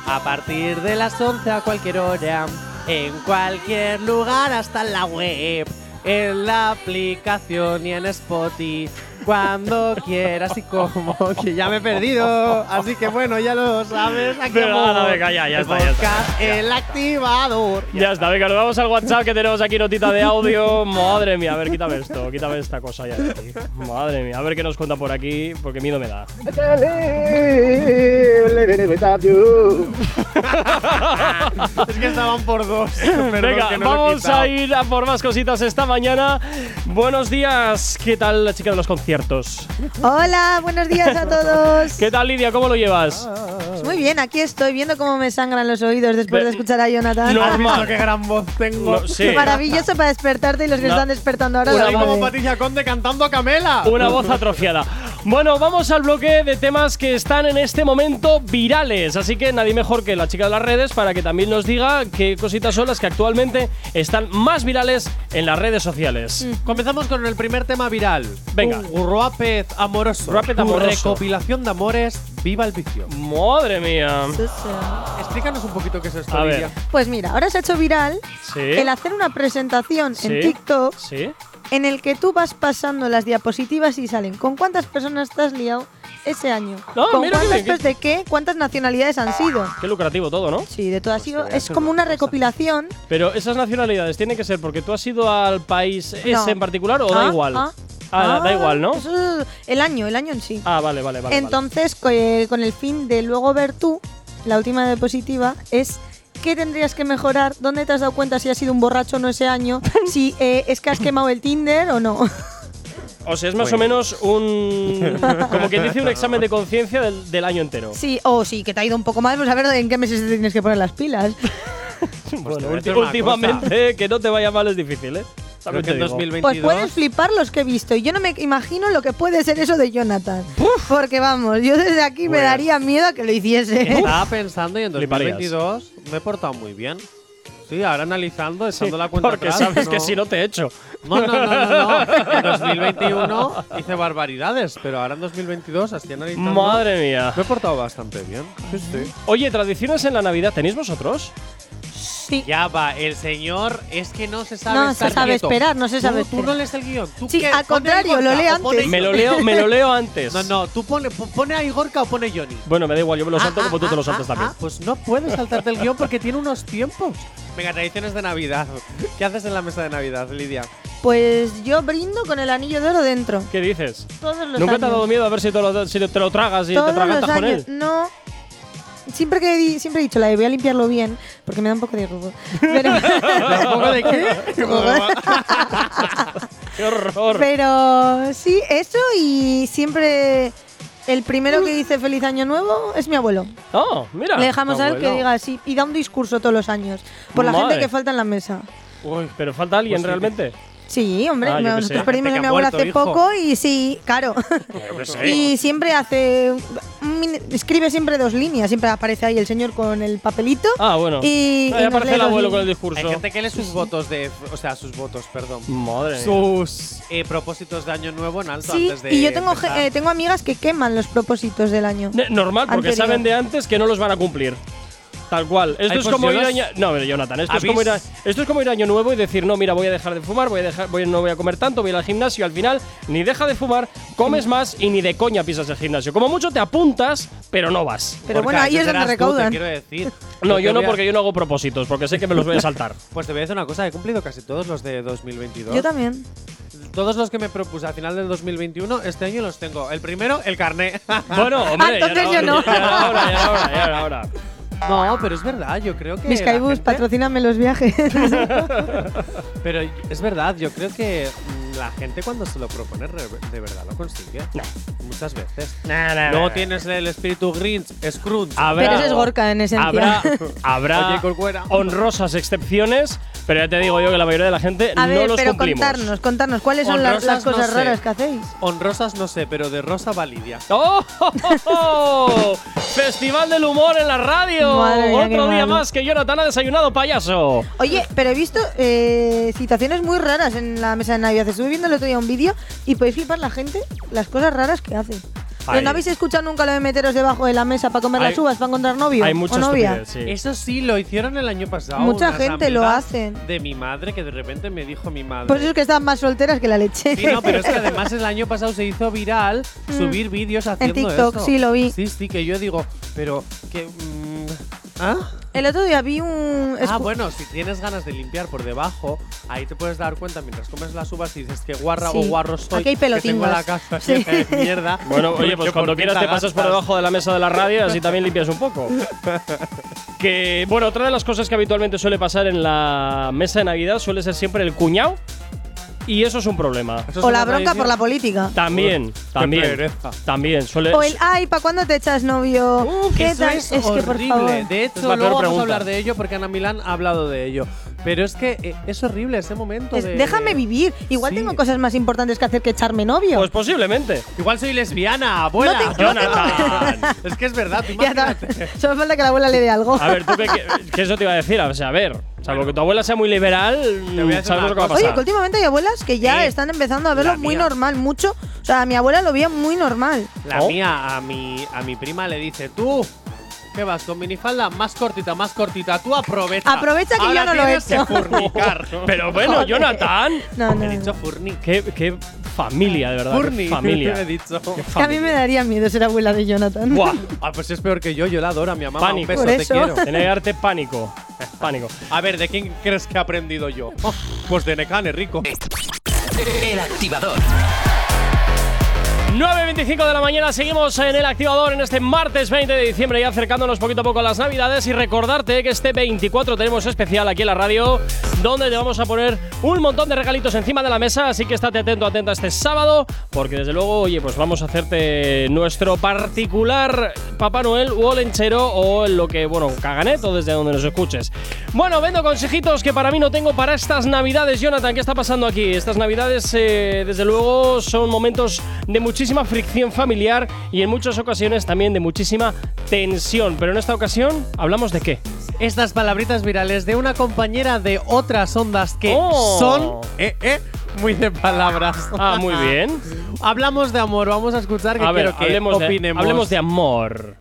A partir de las 11 a cualquier hora, en cualquier lugar hasta en la web, en la aplicación y en Spotify. Cuando quieras y como, que ya me he perdido. Así que bueno, ya lo sabes. Aquí vamos. hala, venga, ya, ya está, ya está, El activador. Ya está, venga, nos vamos al WhatsApp que tenemos aquí notita de audio. Madre mía, a ver, quítame esto, quítame esta cosa ya. de aquí. Madre mía, a ver qué nos cuenta por aquí, porque miedo me da. es que estaban por dos. Venga, no vamos a ir a por más cositas esta mañana. Buenos días, ¿qué tal la chica de los conciertos? Conciertos. Hola, buenos días a todos. ¿Qué tal, Lidia? ¿Cómo lo llevas? Muy bien, aquí estoy viendo cómo me sangran los oídos después de escuchar a Jonathan. Normal. qué gran voz tengo. No, sí. Maravilloso para despertarte y los que No. están despertando ahora. Una lo Como. Patricia Conde cantando a Camela. Una voz atrofiada. Bueno, vamos al bloque de temas que están en este momento virales. Así que nadie mejor que la chica de las redes para que también nos diga qué cositas son las que actualmente están más virales en las redes sociales. Comenzamos con el primer tema viral. Venga. Un rapet amoroso. Rapet amoroso. Recopilación de amores. Viva el vicio. Madre mía. Sí, sí. Explícanos un poquito qué es esto, A ver. Pues mira, ahora se ha hecho viral Sí. el hacer una presentación Sí. en TikTok Sí. En el que tú vas pasando las diapositivas y salen con cuántas personas te has liado ese año. No, con mira cuántas de qué, cuántas nacionalidades han sido. Qué lucrativo todo, ¿no? Sí, de todas. Ha sido- es como una recopilación. Pero esas nacionalidades tienen que ser porque tú has ido al país ese No. en particular o da Ah, igual. ah, Ah, da- da ah, igual, ¿no? eso es el año, el año en sí. Ah, vale, vale, vale. Entonces, eh, con el fin de luego ver tú, la última diapositiva es qué tendrías que mejorar, dónde te has dado cuenta si has sido un borracho o no ese año, si eh, es que has quemado el Tinder o no. O sea, es más o menos un. Como quien dice un examen de conciencia del, del año entero. Sí, o sí, que te ha ido un poco mal, pues a ver en qué meses te tienes que poner las pilas. Bueno, últimamente que no te vaya mal es difícil, ¿eh? Que en digo. 2022. Pues puedes flipar los que he visto. Y yo no me imagino lo que puede ser eso de Jonathan. Porque vamos, yo desde aquí me Pues- daría miedo a que lo hiciese. Estaba pensando y en Fliparías. 2022 me he portado muy bien. Sí, ahora analizando, echando la cuenta Porque atrás, sabes no. que si no te echo. No, no, no, no, no. En 2021 hice barbaridades, pero ahora en 2022, así analizando, Madre mía. me he portado bastante bien. Sí, sí. Oye, tradiciones en la Navidad, ¿tenéis vosotros? Sí. Ya va, el señor es que no se sabe No se sabe quieto. esperar, no se Tú- sabe Tú, esperar. no lees el guion. ¿Tú Sí, qué? al ¿Pone contrario, lo lee o pone antes. Me lo leo, me lo leo antes. No, no, tú pone, po- pone a Igorca o pone Johnny. Bueno, me da igual, yo me lo salto Ah, como tú ah, te lo ah, saltas ah, también. ah, pues no puedes saltarte el guion porque tiene unos tiempos. Venga, tradiciones de Navidad. ¿Qué haces en la mesa de Navidad, Lidia? Pues yo brindo con el anillo de oro dentro. ¿Qué dices? Todos los ¿Nunca años. te ha dado miedo a ver si te lo, si te lo tragas y Todos te tragantas los con él? No. Siempre que di- siempre he dicho la de voy a limpiarlo bien, porque me da un poco de rubor. Pero, ¿Un poco de qué? ¡Qué horror! pero sí, eso y siempre el primero que dice feliz año nuevo es mi abuelo. Oh, mira. Le dejamos a él que diga así y da un discurso todos los años por la Madre. gente que falta en la mesa. Uy, pero falta alguien Pues sí. realmente. Sí, hombre, Ah, qué sé. nosotros perdimos a mi abuela hace hijo. poco y sí, claro. Y siempre hace. Escribe siempre dos líneas, siempre aparece ahí el señor con el papelito. Ah, bueno. Y, nos aparece el abuelo con el discurso. Hay gente que lee sus votos de. O sea, sus votos, perdón. Madre. Sus eh, propósitos de año nuevo en alto Sí, antes de. y yo tengo, eh, tengo amigas que queman los propósitos del año. Normal, porque Anterior. saben de antes que no los van a cumplir. Tal cual. Esto es como ir a año. No, pero Jonathan, esto es, ¿Habéis- como ir a, esto es como ir a año nuevo y decir, no, mira, voy a dejar de fumar, voy a dejar, voy, no voy a comer tanto, voy a ir al gimnasio. Al final, ni deja de fumar, comes más y ni de coña pisas el gimnasio. Como mucho te apuntas, pero no vas. Pero bueno, ahí es donde serás tú, te recaudan. quiero decir. No, yo no, a- porque yo no hago propósitos, porque sé que me los voy a saltar. Pues te voy a decir una cosa, he cumplido casi todos los de 2022. Yo también. Todos los que me propuse al final del 2021, este año los tengo. El primero, el carné. Bueno, hombre, ya Ah, Entonces yo no. Ya era hora, ya era hora, ya era hora. No, pero es verdad, yo creo que. Mis Skyboos, gente- patrocíname los viajes. Pero es verdad, yo creo que mm, la gente cuando se lo propone de verdad lo consigue. Muchas veces. Luego tienes el espíritu Grinch, Scrooge. Habrá, Pero ese es Gorka en esencia. Habrá, habrá Oye, honrosas excepciones, pero ya te digo yo que la mayoría de la gente A no ver, los pero cumplimos. contarnos, contarnos, ¿cuáles son las, Honrosas las cosas no sé. raras que hacéis? Honrosas no sé, pero de Rosa Validia. ¡Oh! oh, oh, oh! Festival del humor en la radio. Madre mía, Otro día malo. más que Jonathan ha desayunado payaso. Oye, pero he visto eh, situaciones muy raras en la mesa de Navidad. Estuve viendo el otro día un vídeo y podéis flipar la gente las cosas raras que hace. ¿Pero Hay- ¿No habéis escuchado nunca lo de meteros debajo de la mesa para comer Hay- las uvas, para encontrar novio Hay mucha o novia? estupidez, sí. Eso sí, lo hicieron el año pasado. Mucha unas gente lo amigas hacen. De mi madre, que de repente me dijo mi madre. Por eso es que estaban más solteras que la leche. Sí, no, pero es que además el año pasado se hizo viral subir vídeos haciendo TikTok, eso. sí, lo vi. Sí, sí, que yo digo, pero que. mm, ¿Ah? El otro día vi un. Ah, bueno, si tienes ganas de limpiar por debajo, ahí te puedes dar cuenta mientras comes las uvas y dices que guarra Sí. o guarro soy. Aquí hay que tengo la casa Sí. de mierda. Bueno, oye, pues cuando quieras te pasas por debajo de la mesa de la radio, así también limpias un poco. que, bueno, otra de las cosas que habitualmente suele pasar en la mesa de Navidad suele ser siempre el cuñado y eso es un problema. Es O la bronca tradición. por la política. También, también, pereza. también suele. O el, ay, ¿para cuándo te echas novio? ¿Qué Eso tal? es, que, por horrible. favor. De Es hecho, luego vamos pregunta. a hablar de ello porque Ana Milán ha hablado de ello. Pero es que eh, es horrible ese momento. Es- de- déjame vivir. Igual Sí. tengo cosas más importantes que hacer que echarme novio. Pues posiblemente. Igual soy lesbiana, abuela. No te- Jonathan. es que es verdad, tú. Solo falta que la abuela le dé algo. A ver, tú qué, qué- qué eso te iba a decir. O sea, a ver, salvo que tu abuela sea muy liberal, a sabemos lo que va a pasar. Oye, que últimamente hay abuelas que ya Sí. están empezando a verlo La muy mía. normal, mucho. O sea, mi abuela lo veía muy normal. La Oh. mía a mi, a mi prima le dice, tú, ¿qué vas? Con minifalda más cortita, más cortita. Tú aprovecha. Aprovecha que yo Ahora no lo he que hecho. furnicar. Pero bueno, Joder. Jonathan. No, no. He dicho furni. Qué, qué familia, de verdad. Furni. familia. he dicho. Qué Que a mí me daría miedo ser abuela de Jonathan. Buah, Ah, pues es peor que yo, yo la adoro a mi mamá. Pánico. Un beso, Por te eso. quiero. tiene que darte pánico. Pánico. A ver, ¿de quién crees que he aprendido yo? Oh, pues de Necane, rico. El activador. 9.25 de la mañana, seguimos en el activador en este martes 20 de diciembre, ya acercándonos poquito a poco a las navidades y recordarte que este 24 tenemos especial aquí en la radio, donde te vamos a poner un montón de regalitos encima de la mesa, así que estate atento, atenta este sábado, porque desde luego, oye, pues vamos a hacerte nuestro particular Papá Noel o lenchero o lo que, bueno, caganet o desde donde nos escuches. Bueno, vendo consejitos que para mí no tengo para estas navidades, Jonathan, ¿qué está pasando aquí? Estas navidades, eh, desde luego, son momentos de muchísima fricción familiar y en muchas ocasiones también de muchísima tensión. Pero en esta ocasión, ¿hablamos de qué? Estas palabritas virales de una compañera de otras ondas que Oh. son, eh, eh, muy de palabras. Ah, muy bien. Hablamos de amor, vamos a escuchar que A ver, quiero que hablemos de, opinemos. hablemos de amor.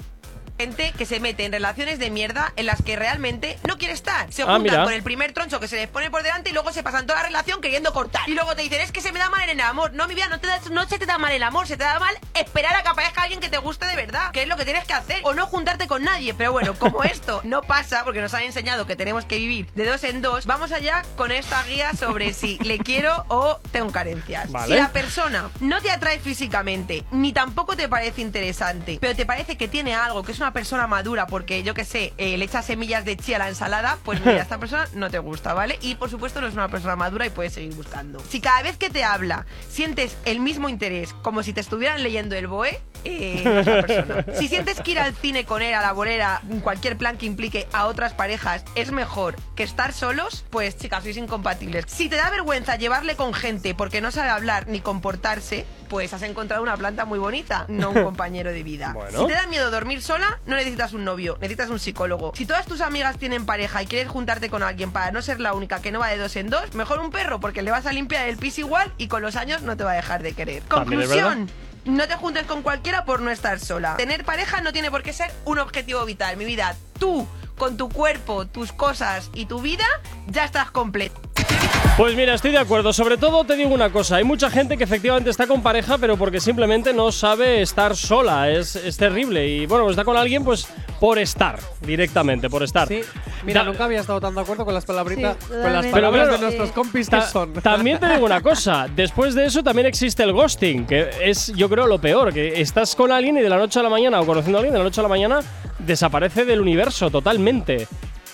Gente que se mete en relaciones de mierda en las que realmente no quiere estar. Se Ah, juntan mira. con el primer troncho que se les pone por delante y luego se pasan toda la relación queriendo cortar. Y luego te dicen, es que se me da mal en el amor. No, mi vida, no, te da- no se te da mal el amor, se te da mal esperar a que aparezca alguien que te guste de verdad, que es lo que tienes que hacer. O no juntarte con nadie. Pero bueno, como esto no pasa, porque nos han enseñado que tenemos que vivir de dos en dos, vamos allá con esta guía sobre si le quiero o tengo carencias. Vale. Si la persona no te atrae físicamente, ni tampoco te parece interesante, pero te parece que tiene algo, que es una persona madura, porque yo que sé, eh, le echa semillas de chía a la ensalada, pues mira, esta persona no te gusta, ¿vale? Y por supuesto no es una persona madura y puedes seguir buscando. Si cada vez que te habla sientes el mismo interés, como si te estuvieran leyendo el BOE, eh, no es la persona. Si sientes que ir al cine con él, a la bolera, cualquier plan que implique a otras parejas es mejor que estar solos, pues chicas, sois incompatibles. Si te da vergüenza llevarle con gente porque no sabe hablar ni comportarse, pues has encontrado una planta muy bonita, no un compañero de vida. Bueno. Si te da miedo dormir sola, no necesitas un novio, necesitas un psicólogo. Si todas tus amigas tienen pareja y quieres juntarte con alguien para no ser la única que no va de dos en dos, mejor un perro porque le vas a limpiar el pis igual y con los años no te va a dejar de querer. Conclusión. No te juntes con cualquiera por no estar sola. Tener pareja no tiene por qué ser un objetivo vital. Mi vida, tú, con tu cuerpo, tus cosas y tu vida, ya estás completo. Pues mira, estoy de acuerdo. Sobre todo te digo una cosa, hay mucha gente que efectivamente está con pareja, pero porque simplemente no sabe estar sola. Es, es terrible. Y bueno, está con alguien pues por estar, directamente, por estar. Sí, mira, Da- nunca había estado tan de acuerdo con las palabritas, Sí, con las palabras de nuestros compis Ta- que son. También te digo una cosa, después de eso también existe el ghosting, que es yo creo lo peor, que estás con alguien y de la noche a la mañana o conociendo a alguien de la noche a la mañana desaparece del universo totalmente.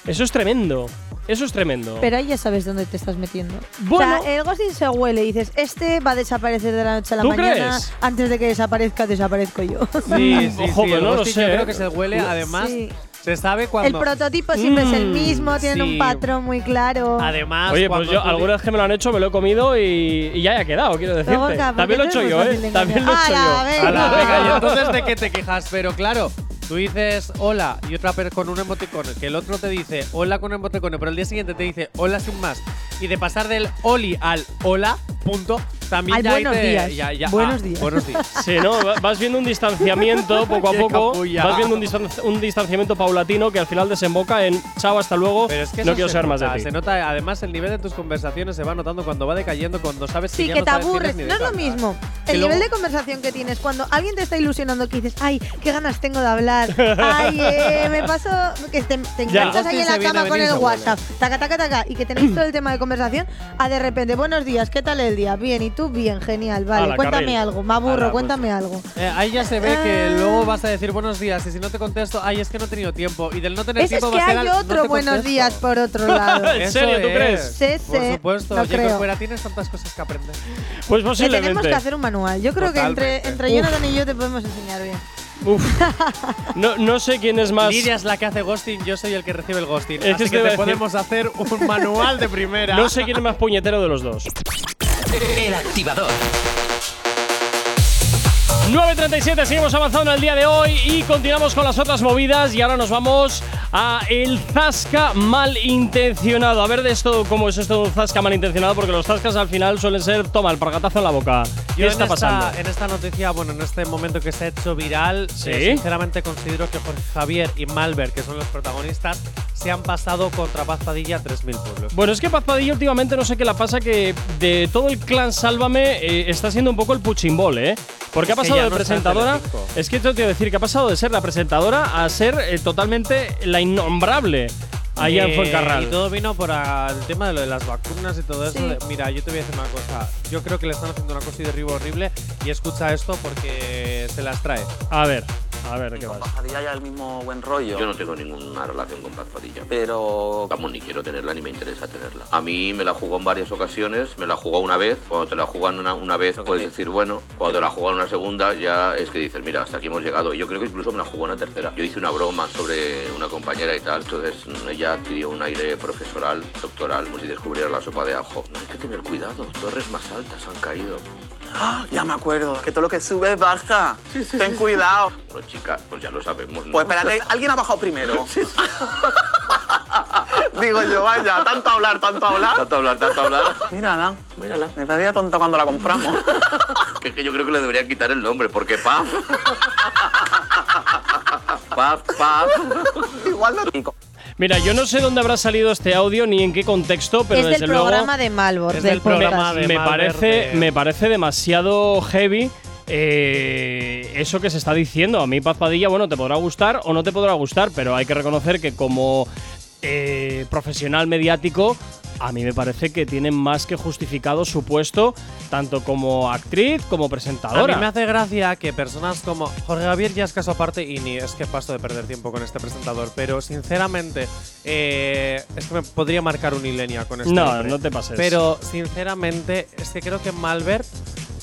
Eso es tremendo. Eso es tremendo. Pero ahí ya sabes dónde te estás metiendo. Bueno. o sea, el ghosting se huele y dices, este va a desaparecer de la noche a la ¿Tú mañana. crees? Antes de que desaparezca, desaparezco yo. Sí, sí, Ojo, sí, el no lo sé, Yo ¿eh? creo que se huele, además, Sí. se sabe El cuando. prototipo siempre es el Mm, mismo, tienen sí. un patrón muy claro. Además, Oye, pues yo tú alguna vez que me lo han hecho me lo he comido y, y ya haya quedado, quiero decirte. Gorka, ¿por También lo he hecho yo, ¿eh? También lo he hecho yo. Venga, y entonces de qué te quejas, pero claro, tú dices hola y otra con un emoticono, que el otro te dice hola con un emoticono, pero el día siguiente te dice hola sin más, y de pasar del oli al hola, punto, también Ay, ya buenos te- días. ya- ya- Buenos ah, días. Buenos días. Sí, ¿no? Va- Vas viendo un distanciamiento poco a poco. Vas viendo un, distan- un distanciamiento paulatino que al final desemboca en chao, hasta luego. Pero es que no quiero saber más de ti. Se nota, además, el nivel de tus conversaciones se va notando cuando va decayendo, cuando sabes que Sí, ya que no te sabes aburres. ni No es lo mismo Que el luego- nivel de conversación que tienes cuando alguien te está ilusionando que dices, ay, qué ganas tengo de hablar, ay, eh, me paso, que te, te enganchas ahí en la cama con el. WhatsApp, taca, taca, taca, y que tenéis todo el tema de conversación, a de repente, buenos días, ¿qué tal el día? Bien, ¿y tú? Bien, genial, vale, Ala, cuéntame carril. algo, me aburro, Ala, pues. cuéntame algo. Eh, ahí ya se ve que Ah. luego vas a decir buenos días y si no te contesto, ay, es que no he tenido tiempo. Y del no tener Eso es tiempo que va a ser hay al- no otro te buenos contesto. días por otro lado. ¿En Eso serio, tú es. crees? Sí, Por sí, supuesto, no creo. fuera tienes tantas cosas que aprender. Pues Le posiblemente. tenemos que hacer un manual. Yo creo que entre, entre Jonathan y yo te podemos enseñar bien. Uf. No, no sé quién es más. Lidia es la que hace ghosting, yo soy el que recibe el ghosting. Es que Así te que, iba a te decir- podemos hacer un manual de primera. No sé quién es más puñetero de los dos. El activador. 9.37, seguimos avanzando en el día de hoy y continuamos con las otras movidas y ahora nos vamos a el zasca malintencionado. A ver de esto, cómo es esto un zasca malintencionado, porque los zascas al final suelen ser, toma, el pargatazo en la boca. ¿Qué Yo está en esta, pasando? en esta noticia, bueno, en este momento que se ha hecho viral, Sí. eh, sinceramente considero que Jorge Javier y Malver, que son los protagonistas, se han pasado contra Paz Padilla a 3.000 pueblos. Bueno, es que Paz Padilla últimamente no sé qué la pasa, que de todo el clan Sálvame eh, está siendo un poco el puchimbol, ¿eh? Porque ha Es pasado ya de no presentadora. Es que esto te iba a decir que ha pasado de ser la presentadora a ser eh, totalmente la innombrable allá en Eh, Fuencarral. Y todo vino por el tema de lo de las vacunas y todo eso. Sí. de- mira, yo te voy a decir una cosa. Yo creo que le están haciendo una cosa y derribo horrible y escucha esto porque se las trae. A ver, a ver qué Con pasa. Ya el mismo buen rollo. Yo no tengo ninguna relación con Paz Padilla. Pero Vamos, ni quiero tenerla ni me interesa tenerla. A mí me la jugó en varias ocasiones, me la jugó una vez. Cuando te la juegan una, una vez puedes decir, bueno, cuando te la juegan una segunda ya es que dices, mira, hasta aquí hemos llegado. Y yo creo que incluso me la jugó una tercera. Yo hice una broma sobre una compañera y tal, entonces mm, ella adquirió un aire profesoral, doctoral, como si descubriera la sopa de ajo. No hay que tener cuidado, torres más altas han caído. ¡Ah! ya me acuerdo, que todo lo que sube baja. Ten cuidado. Bueno, chica, pues ya lo sabemos. ¿no? Pues espérate, alguien ha bajado primero. Digo yo, vaya, tanto hablar, tanto hablar. Tanto hablar, tanto hablar. Mírala, mírala. Me parecía tonta cuando la compramos. Que es que yo creo que le deberían quitar el nombre, porque Paz. Paz, Paz. Igual no. Mira, yo no sé dónde habrá salido este audio ni en qué contexto, pero es desde del luego programa de Malbor, Es del, del programa podcast. de me Malver parece, de- me parece demasiado heavy. eh, eso que se está diciendo. A mí Paz Padilla, bueno, te podrá gustar o no te podrá gustar, pero hay que reconocer que como eh, profesional mediático, a mí me parece que tiene más que justificado su puesto, tanto como actriz como A presentadora. mí me hace gracia que personas como Jorge Javier ya es caso aparte y ni es que paso de perder tiempo con este presentador, pero sinceramente eh, es que me podría marcar un ilenia con este No, no te pases. Pero sinceramente es que creo que Malbert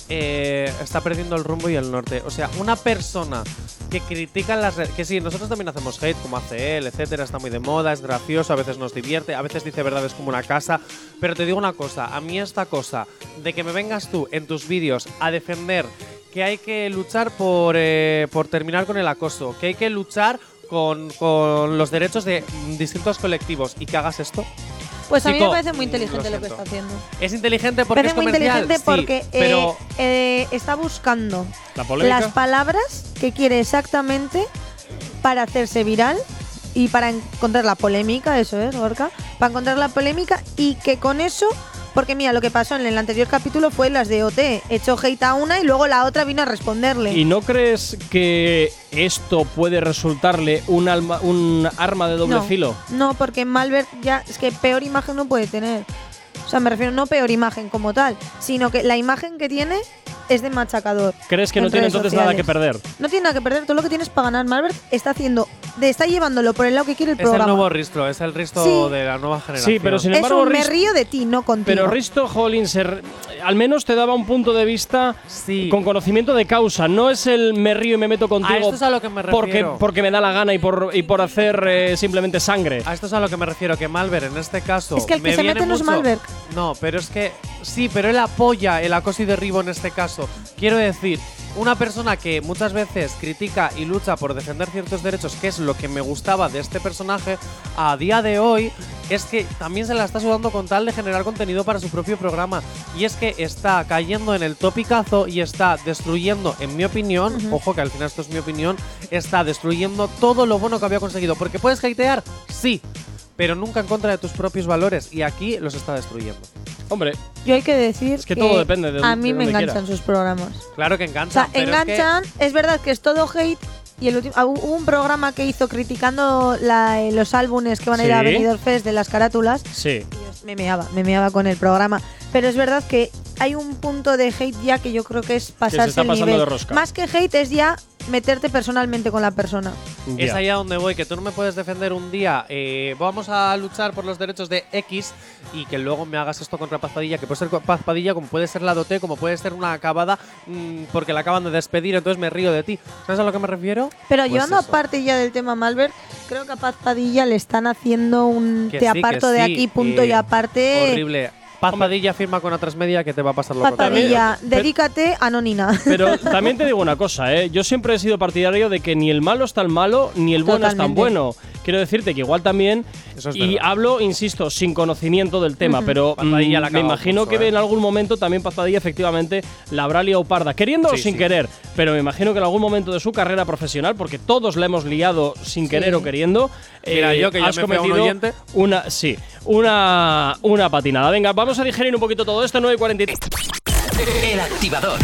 eh, está perdiendo el rumbo y el norte. O sea, una persona que critica las redes, que sí, nosotros también hacemos hate como hace él, etcétera, está muy de moda, es gracioso, a veces nos divierte, a veces dice verdades como una casa, pero te digo una cosa, a mí esta cosa de que me vengas tú en tus vídeos a defender que hay que luchar por, eh, por terminar con el acoso, que hay que luchar con, con los derechos de distintos colectivos y que hagas esto. Pues a mí me parece muy inteligente lo lo, que está haciendo. Es inteligente porque parece es muy inteligente sí, porque eh, pero eh, está buscando La las palabras que quiere exactamente para hacerse viral y para encontrar la polémica, eso es, Gorka, para encontrar la polémica y que con eso, porque mira, lo que pasó en el anterior capítulo fue las de OT, echó hate a una y luego la otra vino a responderle. ¿Y no crees que esto puede resultarle un, alma- un arma de doble no, filo? No, porque Malbert ya es que peor imagen no puede tener. O sea, me refiero no peor imagen como tal, sino que la imagen que tiene es de machacador. ¿Crees que no en tiene entonces nada que perder? No tiene nada que perder, todo lo que tienes para ganar. Malbert está haciendo, de, está llevándolo por el lado que quiere el es el programa. nuevo Ristro, es el Ristro Sí. de la nueva generación. Sí, pero sin es embargo, un me Risto- río de ti, no contigo. Pero Risto Hollins er- al menos te daba un punto de vista Sí. con conocimiento de causa. No es el me río y me meto contigo A esto es a lo que me porque, refiero. porque me da la gana y por, y por hacer eh, simplemente sangre. A esto es a lo que me refiero, que Malver en este caso. Es que el que me se viene mete no es Malver. No, pero es que. Sí, pero él apoya el acoso y derribo en este caso. Quiero decir, una persona que muchas veces critica y lucha por defender ciertos derechos, que es lo que me gustaba de este personaje, a día de hoy es que también se la está sudando con tal de generar contenido para su propio programa. Y es que está cayendo en el topicazo y está destruyendo, en mi opinión, ojo que al final esto es mi opinión, está destruyendo todo lo bueno que había conseguido. Porque puedes hatear, sí, pero nunca en contra de tus propios valores. Y aquí los está destruyendo. Hombre, Yo hay que decir Es que todo depende de a mí de me enganchan quieras. sus programas. Claro que O enganchan. sea, pero es que- enganchan, es, verdad que es todo hate. Y el último, ah, hubo un programa que hizo criticando la- eh, los álbumes que van a ir a Sí. Benidorm Fest de las carátulas. sí. Me meaba, me meaba con el programa. Pero es verdad que hay un punto de hate ya que yo creo que es pasarse está el nivel. de rosca. Más que hate es ya meterte personalmente con la persona. Es Ya. allá donde voy, que tú no me puedes defender un día, eh, vamos a luchar por los derechos de X y que luego me hagas esto contra Paz Padilla, que puede ser Paz Padilla, como puede ser la Dote, como puede ser una acabada, mm, porque la acaban de despedir, entonces me río de ti. ¿Sabes a lo que me refiero? Pero Pues llevando eso. aparte ya del tema Malver, creo que a Paz Padilla le están haciendo un Que te sí, que aparto de sí, aquí, punto eh, y aparte. Horrible. Paz Padilla firma con otras media que te va a pasar lo Paz contrario. Padilla, Pero- dedícate a Nonina. Pero también te digo una cosa, ¿eh? Yo siempre he sido partidario de que ni el malo es tan malo, ni el bueno es tan bueno. Quiero decirte que igual también, Eso es y verdad. hablo, insisto, sin conocimiento del tema, pero mm, la ha me cagado imagino que ¿eh? en algún momento también Paz Padilla efectivamente la habrá liado parda, queriendo o Sí, sin sí. querer, pero me imagino que en algún momento de su carrera profesional, porque todos la hemos liado sin querer o queriendo, eh, Mira, yo que ya has me fui a un cometido oyente. una, sí, una, una patinada. Venga, vamos a digerir un poquito todo esto, 9 y 43. El activador.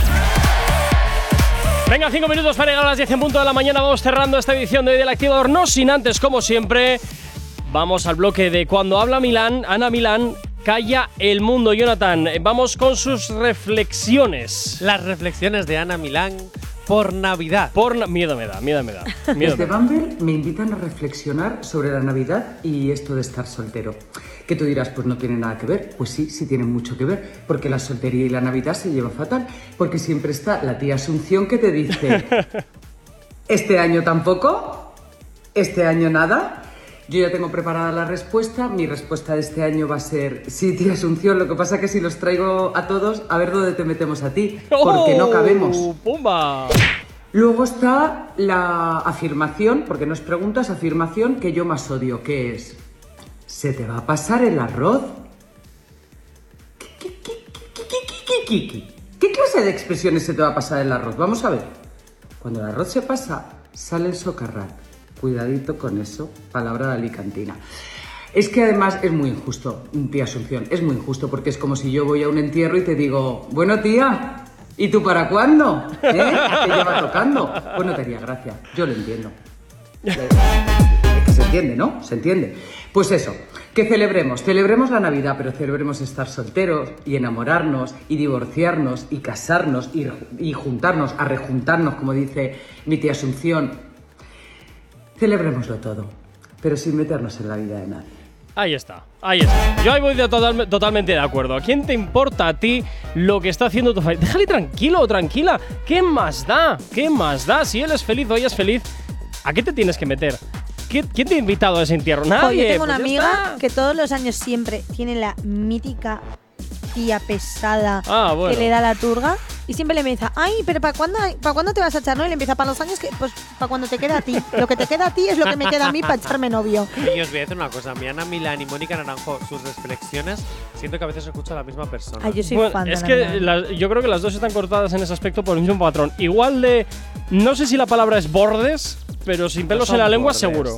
Venga, cinco minutos para llegar a las 10 en punto de la mañana. Vamos cerrando esta edición de hoy del Activador. No sin antes, como siempre, vamos al bloque de cuando habla Milán, Ana Milán. Calla el mundo, Jonathan. Vamos con sus reflexiones. Las reflexiones de Ana Milán por Navidad. Por na- miedo me da, miedo me da. Miedo Desde me da. Bumble me invitan a reflexionar sobre la Navidad y esto de estar soltero. Que tú dirás, pues no tiene nada que ver. Pues sí, sí tiene mucho que ver, porque la soltería y la Navidad se llevan fatal, porque siempre está la tía Asunción que te dice, este año tampoco, este año nada. Yo ya tengo preparada la respuesta. Mi respuesta de este año va a ser sí, tía Asunción. Lo que pasa que si los traigo a todos, a ver dónde te metemos a ti, porque no cabemos. ¡Oh! ¡Pumba! Luego está la afirmación, porque no es pregunta, es afirmación que yo más odio, que es, ¿se te va a pasar el arroz? ¿Qué, qué, qué, qué, clase de expresiones se te va a pasar el arroz? Vamos a ver. Cuando el arroz se pasa, sale el socarrat. Cuidadito con eso, palabra de alicantina. Es que además es muy injusto, tía Asunción, es muy injusto porque es como si yo voy a un entierro y te digo, bueno tía, ¿y tú para cuándo? ¿Eh? Te lleva tocando. Bueno, te haría gracia, yo lo entiendo. Es que se entiende, ¿no? Se entiende. Pues eso, que celebremos, celebremos la Navidad, pero celebremos estar solteros y enamorarnos y divorciarnos y casarnos y, juntarnos, a rejuntarnos, como dice mi tía Asunción. Celebrémoslo todo, pero sin meternos en la vida de nadie. Ahí está, ahí está. Yo ahí voy de total- totalmente de acuerdo. ¿A quién te importa a ti lo que está haciendo tu familia? Déjale tranquilo tranquila. ¿Qué más da? ¿Qué más da? Si él es feliz o ella es feliz, ¿a qué te tienes que meter? ¿Qué- ¿Quién te ha invitado a ese entierro? Nadie. yo tengo una pues amiga que todos los años siempre tiene la mítica tía pesada Ah, bueno. que le da la turga y siempre le empieza, ay, pero ¿para cuándo, ¿para cuándo te vas a echar? No? Y le empieza, para los años que, pues, para cuando te queda a ti. Lo que te queda a ti es lo que me queda a mí para echarme novio. Y os voy a decir una cosa, mi Ana Milán y Mónica Naranjo, sus reflexiones, siento que a veces escucho a la misma persona. Ay, yo soy Bueno, fan de es que las- yo creo que las dos están cortadas en ese aspecto por el mismo patrón. Igual de. No sé si la palabra es bordes, pero sin pelos No en la lengua, seguro.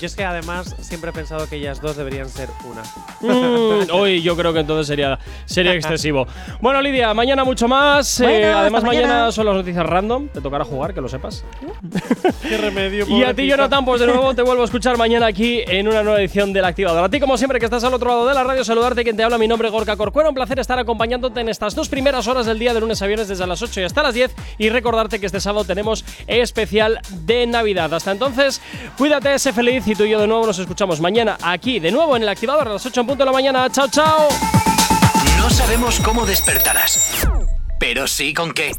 Yo es que además siempre he pensado que ellas dos deberían ser una. Mm, Uy, yo creo que entonces sería, sería excesivo. Bueno, Lidia, mañana mucho más. Bueno, Eh, además, mañana. mañana. son las noticias random. Te tocará jugar, que lo sepas. Qué remedio. Y a ti, Jonathan, pues de nuevo te vuelvo a escuchar mañana aquí en una nueva edición del Activador. A ti, como siempre, que estás al otro lado de la radio, saludarte. Quien te habla, mi nombre es Gorka Corcuero. Un placer estar acompañándote en estas dos primeras horas del día de lunes a viernes, desde las 8 y hasta las 10. Y recordarte que este sábado tenemos especial de Navidad. Hasta entonces, cuídate, sé feliz y y yo de nuevo nos escuchamos mañana aquí, de nuevo en el Activador a las 8 en punto de la mañana. ¡Chao, chao! No sabemos cómo despertarás, pero sí con qué.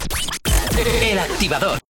El activador.